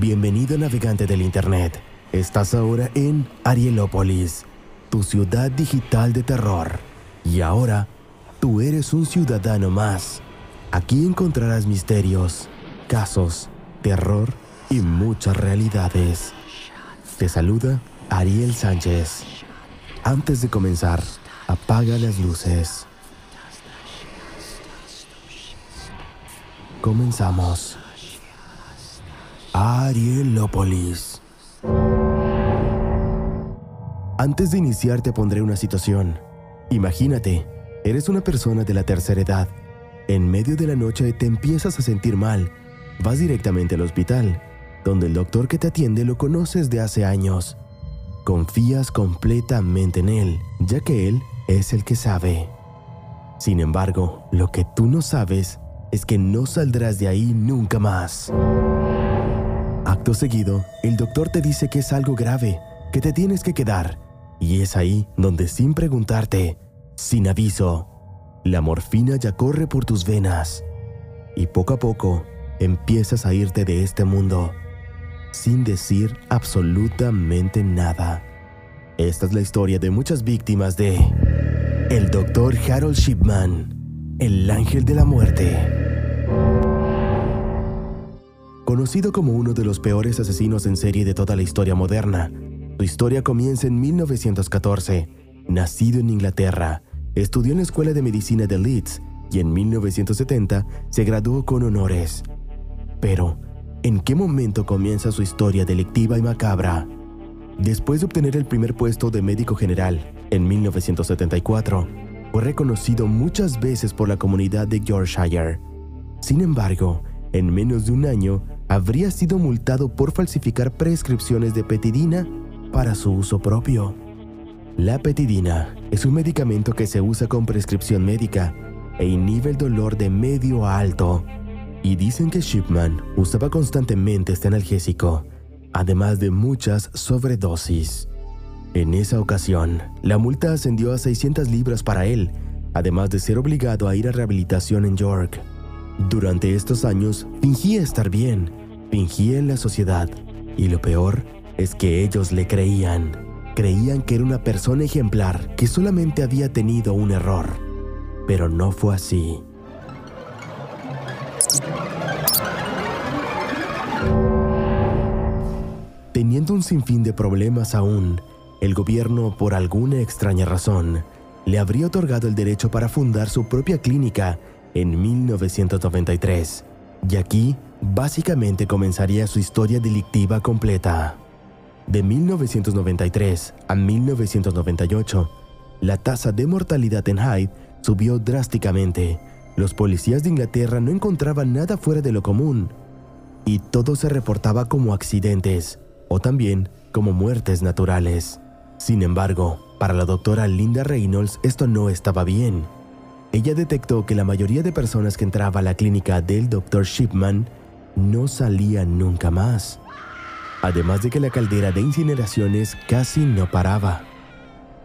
Bienvenido navegante del Internet. Estás ahora en Arielópolis, tu ciudad digital de terror. Y ahora, tú eres un ciudadano más. Aquí encontrarás misterios, casos, terror y muchas realidades. Te saluda Ariel Sánchez. Antes de comenzar, apaga las luces. Comenzamos. Arielópolis. Antes de iniciar te pondré una situación. Imagínate, eres una persona de la tercera edad. En medio de la noche te empiezas a sentir mal. Vas directamente al hospital, donde el doctor que te atiende lo conoces de hace años. Confías completamente en él, ya que él es el que sabe. Sin embargo, lo que tú no sabes es que no saldrás de ahí nunca más. Seguido, el doctor te dice que es algo grave, que te tienes que quedar. Y es ahí donde sin preguntarte, sin aviso, la morfina ya corre por tus venas. Y poco a poco empiezas a irte de este mundo, sin decir absolutamente nada. Esta es la historia de muchas víctimas de el doctor Harold Shipman, el ángel de la muerte. Conocido como uno de los peores asesinos en serie de toda la historia moderna, su historia comienza en 1914. Nacido en Inglaterra, estudió en la Escuela de Medicina de Leeds y en 1970 se graduó con honores. Pero, ¿en qué momento comienza su historia delictiva y macabra? Después de obtener el primer puesto de médico general en 1974, fue reconocido muchas veces por la comunidad de Yorkshire. Sin embargo, en menos de un año habría sido multado por falsificar prescripciones de petidina para su uso propio. La petidina es un medicamento que se usa con prescripción médica e inhibe el dolor de medio a alto. Y dicen que Shipman usaba constantemente este analgésico, además de muchas sobredosis. En esa ocasión, la multa ascendió a 600 libras para él, además de ser obligado a ir a rehabilitación en York. Durante estos años fingía estar bien, fingía en la sociedad y lo peor es que ellos le creían. Creían que era una persona ejemplar que solamente había tenido un error. Pero no fue así. Teniendo un sinfín de problemas aún, el gobierno, por alguna extraña razón, le habría otorgado el derecho para fundar su propia clínica en 1993. Y aquí, básicamente comenzaría su historia delictiva completa. De 1993 a 1998, la tasa de mortalidad en Hyde subió drásticamente. Los policías de Inglaterra no encontraban nada fuera de lo común y todo se reportaba como accidentes o también como muertes naturales. Sin embargo, para la doctora Linda Reynolds esto no estaba bien. Ella detectó que la mayoría de personas que entraba a la clínica del Dr. Shipman no salían nunca más. Además de que la caldera de incineraciones casi no paraba.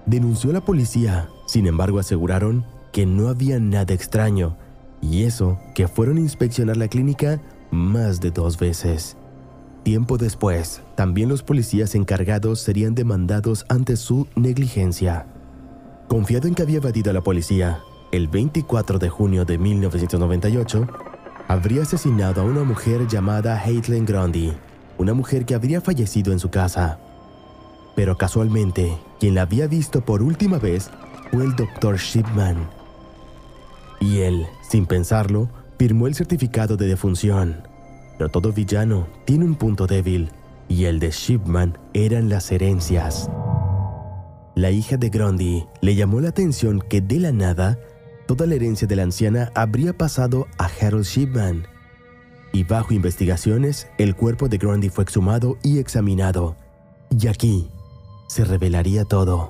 Denunció a la policía, sin embargo aseguraron que no había nada extraño, y eso que fueron a inspeccionar la clínica más de dos veces. Tiempo después, también los policías encargados serían demandados ante su negligencia. Confiado en que había evadido a la policía, el 24 de junio de 1998, habría asesinado a una mujer llamada Heitlin Grundy, una mujer que habría fallecido en su casa. Pero casualmente, quien la había visto por última vez fue el Dr. Shipman. Y él, sin pensarlo, firmó el certificado de defunción. Pero todo villano tiene un punto débil, y el de Shipman eran las herencias. La hija de Grundy le llamó la atención que de la nada toda la herencia de la anciana habría pasado a Harold Shipman. Y bajo investigaciones, el cuerpo de Grundy fue exhumado y examinado. Y aquí se revelaría todo.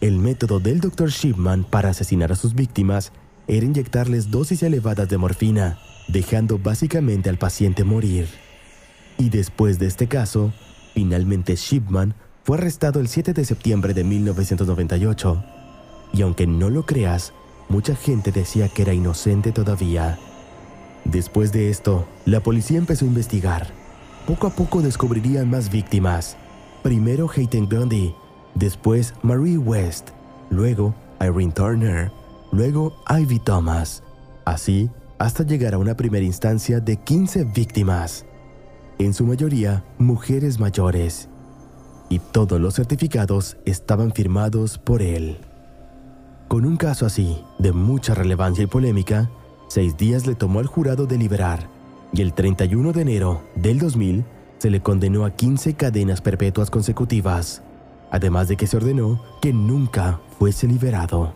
El método del Dr. Shipman para asesinar a sus víctimas era inyectarles dosis elevadas de morfina, dejando básicamente al paciente morir. Y después de este caso, finalmente Shipman fue arrestado el 7 de septiembre de 1998 y aunque no lo creas, mucha gente decía que era inocente todavía. Después de esto, la policía empezó a investigar. Poco a poco descubrirían más víctimas. Primero Hayden Grundy, después Marie West, luego Irene Turner, luego Ivy Thomas. Así, hasta llegar a una primera instancia de 15 víctimas, en su mayoría mujeres mayores, y todos los certificados estaban firmados por él. Con un caso así, de mucha relevancia y polémica, seis días le tomó al jurado deliberar, y el 31 de enero del 2000 se le condenó a 15 cadenas perpetuas consecutivas, además de que se ordenó que nunca fuese liberado.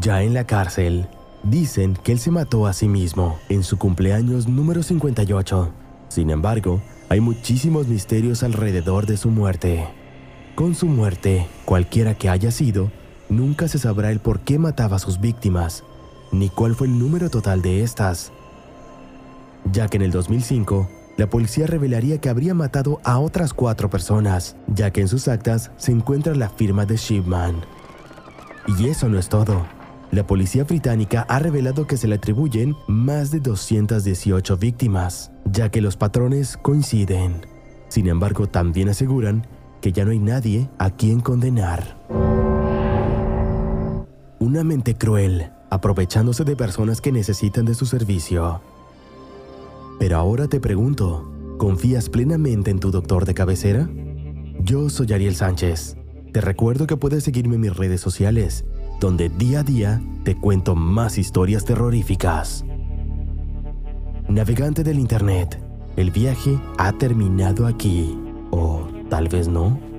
Ya en la cárcel, dicen que él se mató a sí mismo en su cumpleaños número 58. Sin embargo, hay muchísimos misterios alrededor de su muerte. Con su muerte, cualquiera que haya sido, nunca se sabrá el por qué mataba a sus víctimas, ni cuál fue el número total de estas. Ya que en el 2005, la policía revelaría que habría matado a otras cuatro personas, ya que en sus actas se encuentra la firma de Shipman. Y eso no es todo. La policía británica ha revelado que se le atribuyen más de 218 víctimas, ya que los patrones coinciden. Sin embargo, también aseguran que ya no hay nadie a quien condenar. Una mente cruel, aprovechándose de personas que necesitan de su servicio. Pero ahora te pregunto, ¿confías plenamente en tu doctor de cabecera? Yo soy Ariel Sánchez. Te recuerdo que puedes seguirme en mis redes sociales, donde día a día te cuento más historias terroríficas. Navegante del Internet, el viaje ha terminado aquí. O tal vez no.